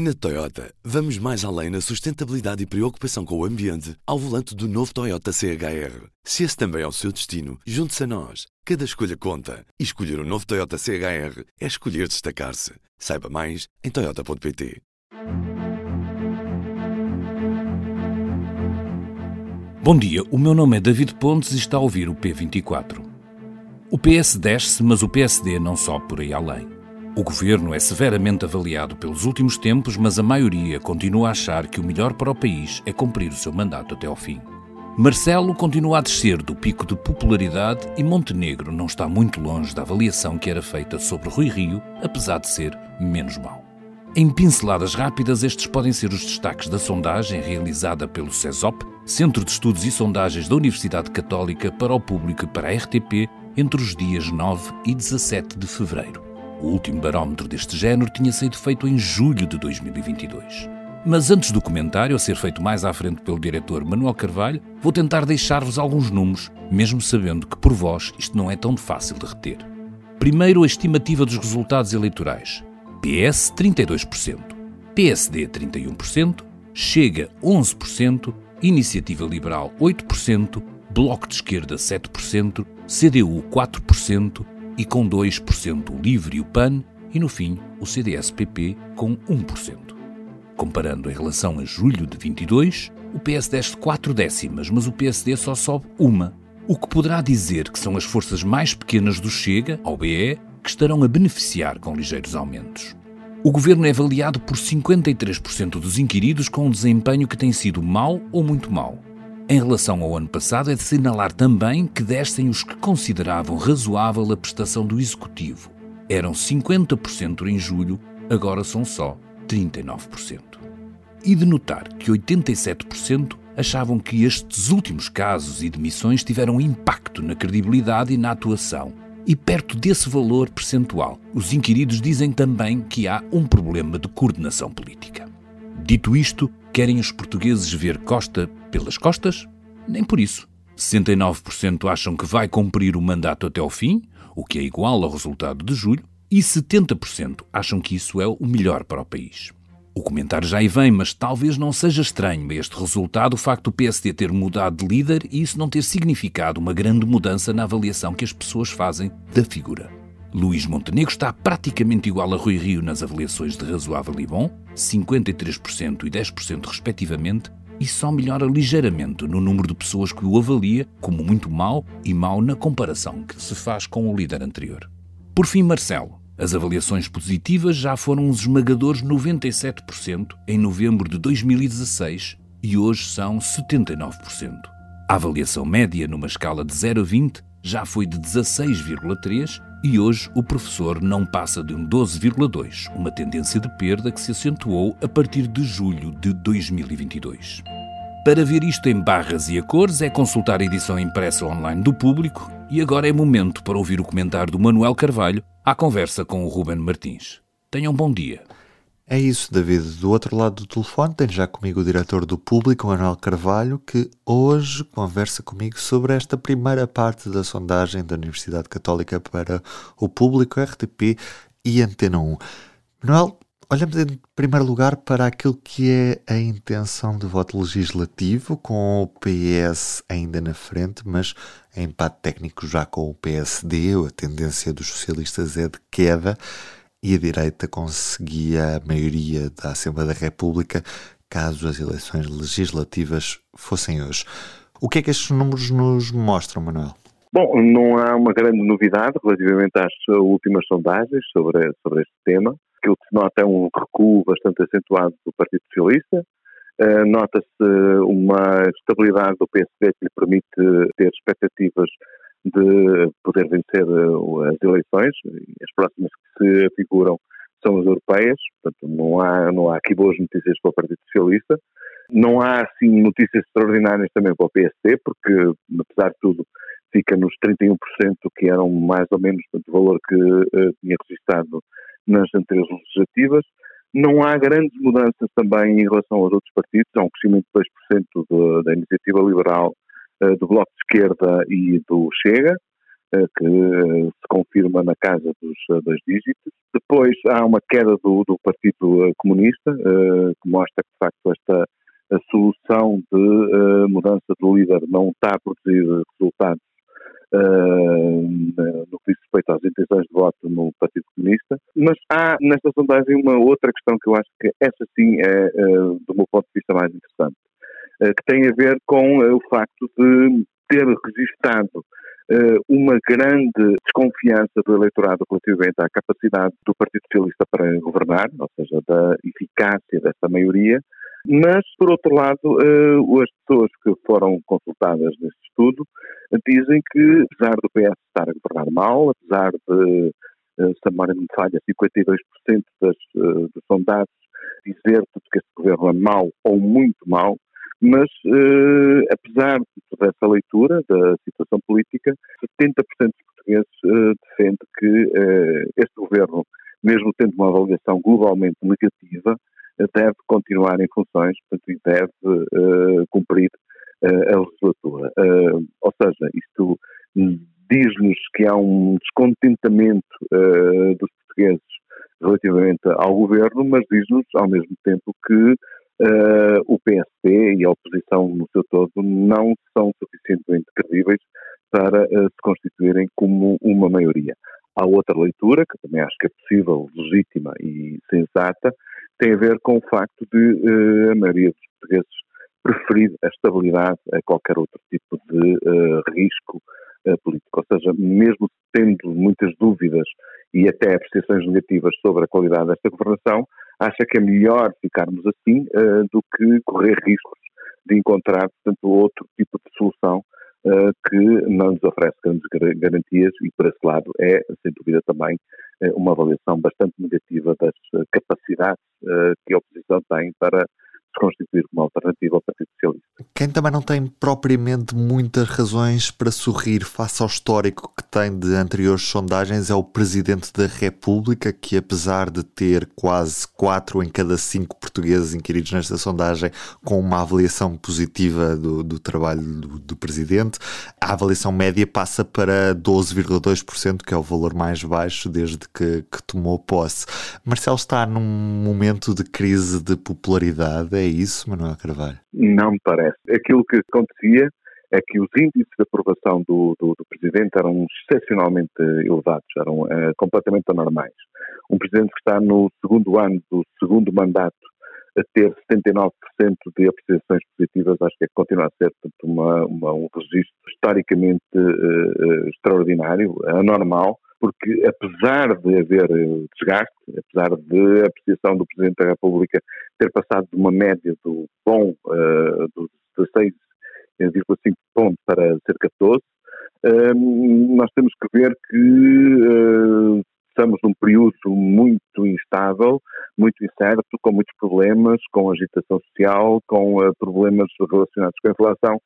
Na Toyota, vamos mais além na sustentabilidade e preocupação com o ambiente ao volante do novo Toyota CHR. Se esse também é o seu destino, junte-se a nós. Cada escolha conta. E escolher o um novo Toyota CHR é escolher destacar-se. Saiba mais em Toyota.pt. Bom dia, o meu nome é David Pontes e está a ouvir o P24. O PS desce, mas o PSD não sobe por aí além. O governo é severamente avaliado pelos últimos tempos, mas a maioria continua a achar que o melhor para o país é cumprir o seu mandato até ao fim. Marcelo continua a descer do pico de popularidade e Montenegro não está muito longe da avaliação que era feita sobre Rui Rio, apesar de ser menos mau. Em pinceladas rápidas, estes podem ser os destaques da sondagem realizada pelo CESOP, Centro de Estudos e Sondagens da Universidade Católica, para o público e para a RTP, entre os dias 9 e 17 de fevereiro. O último barómetro deste género tinha sido feito em julho de 2022. Mas antes do comentário, a ser feito mais à frente pelo diretor Manuel Carvalho, vou tentar deixar-vos alguns números, mesmo sabendo que por vós isto não é tão fácil de reter. Primeiro, a estimativa dos resultados eleitorais. PS 32%, PSD 31%, Chega 11%, Iniciativa Liberal 8%, Bloco de Esquerda 7%, CDU 4%, e com 2% o LIVRE e o PAN, e no fim o CDS-PP com 1%. Comparando em relação a julho de 22, o PS desce 4 décimas, mas o PSD só sobe uma, o que poderá dizer que são as forças mais pequenas do Chega, ao BE, que estarão a beneficiar com ligeiros aumentos. O governo é avaliado por 53% dos inquiridos com um desempenho que tem sido mau ou muito mau. Em relação ao ano passado, é de assinalar também que descem os que consideravam razoável a prestação do Executivo. Eram 50% em julho, agora são só 39%. E de notar que 87% achavam que estes últimos casos e demissões tiveram impacto na credibilidade e na atuação. E perto desse valor percentual, os inquiridos dizem também que há um problema de coordenação política. Dito isto, querem os portugueses ver Costa pelas costas? Nem por isso. 69% acham que vai cumprir o mandato até ao fim, o que é igual ao resultado de julho, e 70% acham que isso é o melhor para o país. O comentário já aí vem, mas talvez não seja estranho este resultado o facto do PSD ter mudado de líder e isso não ter significado uma grande mudança na avaliação que as pessoas fazem da figura. Luís Montenegro está praticamente igual a Rui Rio nas avaliações de razoável e bom, 53% e 10% respectivamente, e só melhora ligeiramente no número de pessoas que o avalia como muito mau e mau na comparação que se faz com o líder anterior. Por fim, Marcelo. As avaliações positivas já foram os esmagadores 97% em novembro de 2016 e hoje são 79%. A avaliação média numa escala de 0 a 20 já foi de 16,3 e hoje o professor não passa de um 12,2, uma tendência de perda que se acentuou a partir de julho de 2022. Para ver isto em barras e a cores é consultar a edição impressa online do público e agora é momento para ouvir o comentário do Manuel Carvalho à conversa com o Ruben Martins. Tenham um bom dia. É isso, David. Do outro lado do telefone tem já comigo o diretor do Público, Manuel Carvalho, que hoje conversa comigo sobre esta primeira parte da sondagem da Universidade Católica para o Público, RTP e Antena 1. Manuel, olhamos em primeiro lugar para aquilo que é a intenção de voto legislativo, com o PS ainda na frente, mas em empate técnico já com o PSD. A tendência dos socialistas é de queda e a direita conseguia a maioria da Assembleia da República caso as eleições legislativas fossem hoje. O que é que estes números nos mostram, Manuel? Bom, não há uma grande novidade relativamente às últimas sondagens sobre, sobre este tema. Aquilo que se nota é um recuo bastante acentuado do Partido Socialista. Uh, Nota-se uma estabilidade do PSD que lhe permite ter expectativas de poder vencer eh, as eleições, as próximas se afiguram são as europeias, portanto não há, não há aqui boas notícias para o Partido Socialista. Não há, assim, notícias extraordinárias também para o PSD, porque, apesar de tudo, fica nos 31%, que eram mais ou menos o valor que uh, tinha registrado nas anteriores legislativas. Não há grandes mudanças também em relação aos outros partidos, há um crescimento de 2% de, da iniciativa liberal eh, do Bloco de Esquerda e do Chega. Que se confirma na casa dos dois dígitos. Depois há uma queda do, do Partido Comunista, que mostra que, de facto, esta a solução de mudança de líder não está a produzir resultados no que diz respeito às intenções de voto no Partido Comunista, mas há nesta sondagem uma outra questão que eu acho que essa sim é, do meu ponto de vista, mais interessante, que tem a ver com o facto de ter registado uma grande desconfiança do eleitorado relativamente à capacidade do Partido Socialista para governar, ou seja, da eficácia dessa maioria, mas, por outro lado, uh, as pessoas que foram consultadas neste estudo dizem que, apesar do PS estar a governar mal, apesar de, uh, se a memória não falha, 52% das, dos sondados dizer que este governo é mau ou muito mau, mas, apesar de toda essa leitura da situação política, 70% dos portugueses uh, defende que uh, este governo, mesmo tendo uma avaliação globalmente negativa, deve continuar em funções, portanto, e deve uh, cumprir uh, a legislatura. Uh, ou seja, isto diz-nos que há um descontentamento dos portugueses relativamente ao governo, mas diz-nos ao mesmo tempo que o PSD e a oposição no seu todo não são suficientemente credíveis para se constituírem como uma maioria. Há outra leitura, que também acho que é possível, legítima e sensata, tem a ver com o facto de uh, a maioria dos portugueses preferir a estabilidade a qualquer outro tipo de uh, risco uh, político. Ou seja, mesmo tendo muitas dúvidas e até apreciações negativas sobre a qualidade desta governação, acha que é melhor ficarmos assim do que correr riscos de encontrar, portanto, outro tipo de solução que não nos oferece grandes garantias e, por esse lado, é, sem dúvida, também uh, uma avaliação bastante negativa das uh, capacidades que a oposição tem para se constituir como alternativa. Quem também não tem propriamente muitas razões para sorrir face ao histórico que tem de anteriores sondagens é o Presidente da República, que apesar de ter quase 4 em cada 5 portugueses inquiridos nesta sondagem com uma avaliação positiva do, do trabalho do, do, Presidente, a avaliação média passa para 12,2%, que é o valor mais baixo desde que, que tomou posse. Marcelo está num momento de crise de popularidade, é isso, Manuel Carvalho? Não me parece. Aquilo que acontecia é que os índices de aprovação do, do, do Presidente eram excepcionalmente elevados, eram uh, completamente anormais. Um Presidente que está no segundo ano do segundo mandato a ter 79% de apreciações positivas, acho que é continua a ser portanto, uma, uma, um registro historicamente uh, extraordinário, anormal, porque apesar de haver eh, desgaste, apesar de a apreciação do Presidente da República ter passado de uma média do bom uh, dos 16,5 pontos para cerca de 12, uh, nós temos que ver que uh, estamos num período muito instável, muito incerto, com muitos problemas, com agitação social, com problemas relacionados com a inflação.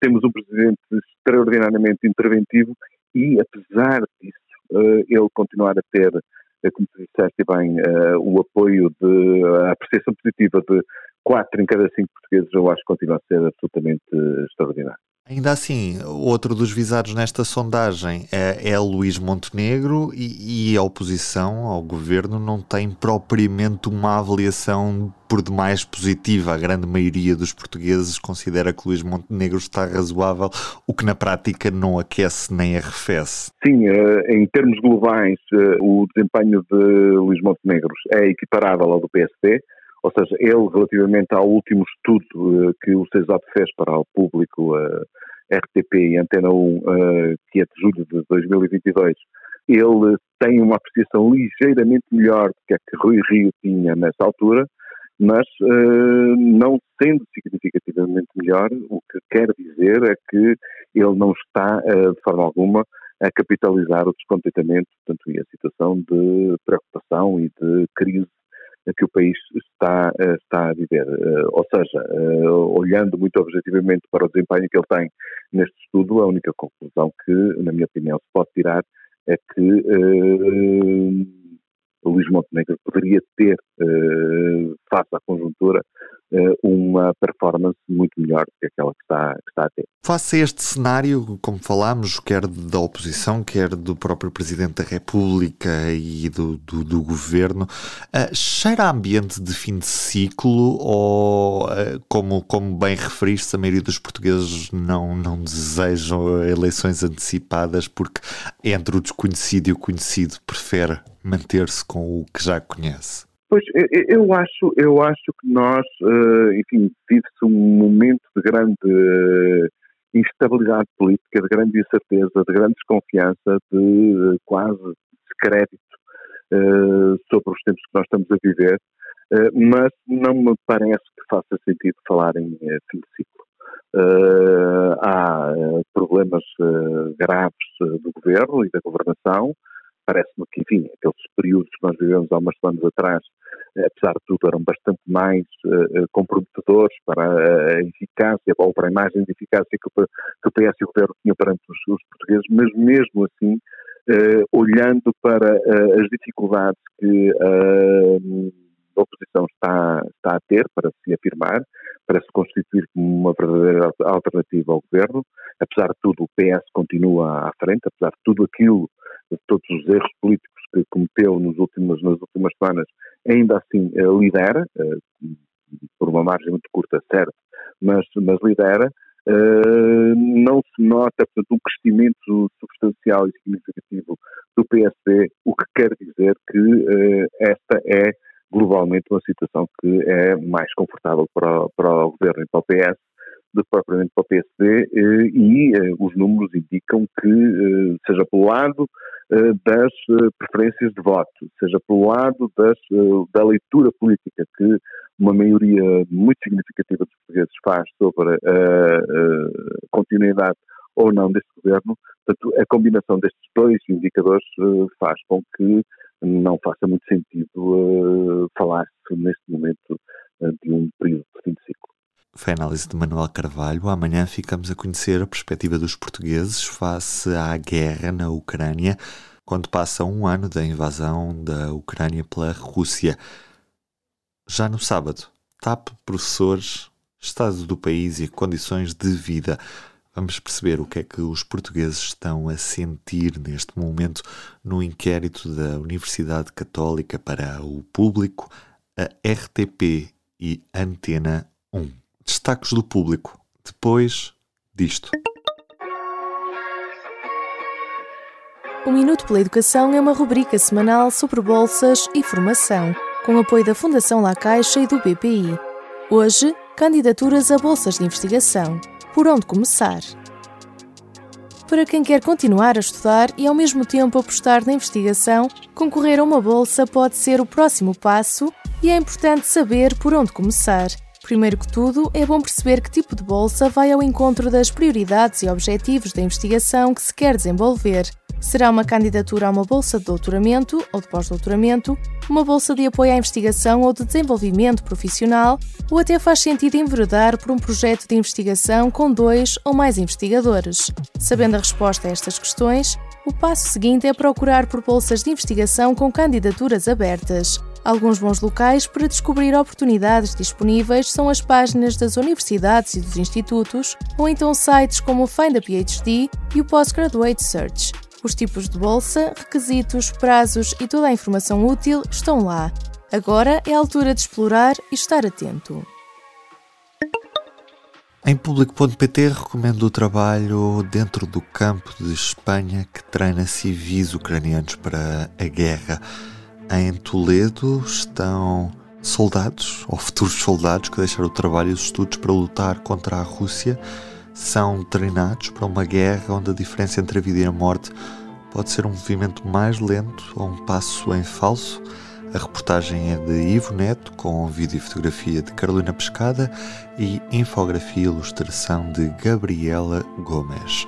temos um Presidente extraordinariamente interventivo e, apesar disso, uh, ele continuar a ter, uh, como tu disseste bem, uh, o apoio de a apreciação positiva de 4 em cada 5 portugueses, eu acho que continua a ser absolutamente extraordinário. Ainda assim, outro dos visados nesta sondagem é, é Luís Montenegro e, e, a oposição ao governo não tem propriamente uma avaliação por demais positiva. A grande maioria dos portugueses considera que Luís Montenegro está razoável, o que na prática não aquece nem arrefece. Sim, eh, em termos globais, eh, o desempenho de Luís Montenegro é equiparável ao do PSD ou seja, ele, relativamente ao último estudo uh, que o CESAP fez para o público uh, eh, RTP e Antena 1, uh, eh, que é de julho de 2022, ele tem uma apreciação ligeiramente melhor do que a que Rui Rio tinha nessa altura, mas não sendo significativamente melhor, o que quer dizer é que ele não está, de forma alguma, a capitalizar o descontentamento, portanto, e a situação de preocupação e de crise que o país está, eh, está a viver. Eh, ou seja, eh, olhando muito objetivamente para o desempenho que ele tem neste estudo, a única conclusão que, na minha opinião, se pode tirar é que uh, Luís Montenegro poderia ter, face à conjuntura, uma performance muito melhor do que aquela que está, que está a ter. Face a este cenário, como falámos, quer da oposição, quer do próprio Presidente da República e do, do, do Governo, uh, cheira a ambiente de fim de ciclo ou, uh, como, como bem referiste, a maioria dos portugueses não, não desejam eleições antecipadas porque entre o desconhecido e o conhecido prefere manter-se com o que já conhece? Pois, eu acho, eu acho que nós, eh, enfim, vive-se um momento de grande eh, instabilidade política, de grande incerteza, de grande desconfiança, de quase descrédito sobre os tempos que nós estamos a viver, mas não me parece que faça sentido falar em fim de ciclo. há problemas graves do governo e da governação, parece-me que, enfim, aqueles períodos que nós vivemos há umas semanas atrás, eh, apesar de tudo, eram bastante mais uh, comprometedores para a eficácia, ou para a imagem de eficácia que o, que o PS e o governo tinham perante os, os portugueses, mas mesmo assim, uh, olhando para uh, as dificuldades que a oposição está, está a ter para se afirmar, para se constituir como uma verdadeira alternativa ao governo. Apesar de tudo, o PS continua à frente, apesar de tudo aquilo todos os erros políticos que cometeu nos últimos, nas últimas semanas, ainda assim eh, lidera, eh, por uma margem muito curta, certo, mas, mas lidera. Uh, não se nota, portanto, um crescimento substancial e significativo do PSD, o que quer dizer que uh, esta é globalmente uma situação que é mais confortável para, para o governo e para o PS do que propriamente para o PSD eh, e eh, os números indicam que, eh, seja pelo lado das preferências de voto, seja pelo lado das, da leitura política que uma maioria muito significativa dos portugueses faz sobre a continuidade ou não deste governo, portanto, a combinação destes dois indicadores faz com que não faça muito sentido falar-se neste momento de um período de fim de ciclo. Foi a análise de Manuel Carvalho. Amanhã ficamos a conhecer a perspectiva dos portugueses face à guerra na Ucrânia, quando passa um ano da invasão da Ucrânia pela Rússia. Já no sábado, TAP Professores, Estado do país e condições de vida. Vamos perceber o que é que os portugueses estão a sentir neste momento no inquérito da Universidade Católica para o Público, a RTP e Antena 1 destaques do público, depois disto. O Minuto pela Educação é uma rubrica semanal sobre bolsas e formação, com apoio da Fundação La Caixa e do BPI. Hoje, candidaturas a bolsas de investigação. Por onde começar? Para quem quer continuar a estudar e ao mesmo tempo apostar na investigação, concorrer a uma bolsa pode ser o próximo passo e é importante saber por onde começar. Primeiro que tudo, é bom perceber que tipo de bolsa vai ao encontro das prioridades e objetivos da investigação que se quer desenvolver. Será uma candidatura a uma bolsa de doutoramento ou de pós-doutoramento, uma bolsa de apoio à investigação ou de desenvolvimento profissional, ou até faz sentido enveredar por um projeto de investigação com dois ou mais investigadores. Sabendo a resposta a estas questões, o passo seguinte é procurar por bolsas de investigação com candidaturas abertas. Alguns bons locais para descobrir oportunidades disponíveis são as páginas das universidades e dos institutos, ou então sites como o Find a PhD e o Postgraduate Search. Os tipos de bolsa, requisitos, prazos e toda a informação útil estão lá. Agora é a altura de explorar e estar atento. Em público.pt recomendo o trabalho dentro do campo de Espanha que treina civis ucranianos para a guerra. Em Toledo estão soldados, ou futuros soldados, que deixaram o trabalho e os estudos para lutar contra a Rússia. São treinados para uma guerra onde a diferença entre a vida e a morte pode ser um movimento mais lento ou um passo em falso. A reportagem é de Ivo Neto, com vídeo e fotografia de Carolina Pescada e infografia e ilustração de Gabriela Gomes.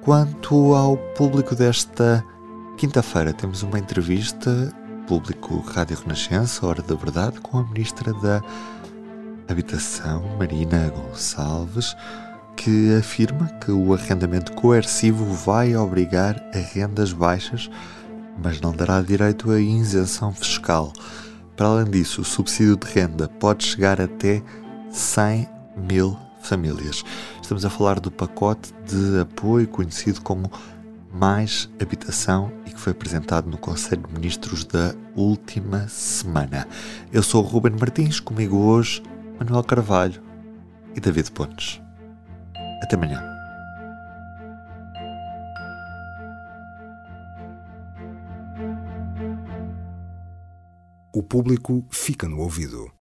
Quanto ao público desta quinta-feira, temos uma entrevista público Rádio Renascença, Hora da Verdade, com a Ministra da Habitação, Marina Gonçalves, que afirma que o arrendamento coercivo vai obrigar a rendas baixas, mas não dará direito à isenção fiscal. Para além disso, o subsídio de renda pode chegar até 100 mil famílias. Estamos a falar do pacote de apoio conhecido como Mais Habitação e que foi apresentado no Conselho de Ministros da última semana. Eu sou o Ruben Martins, comigo hoje Manuel Carvalho e David Pontes. Até amanhã. O público fica no ouvido.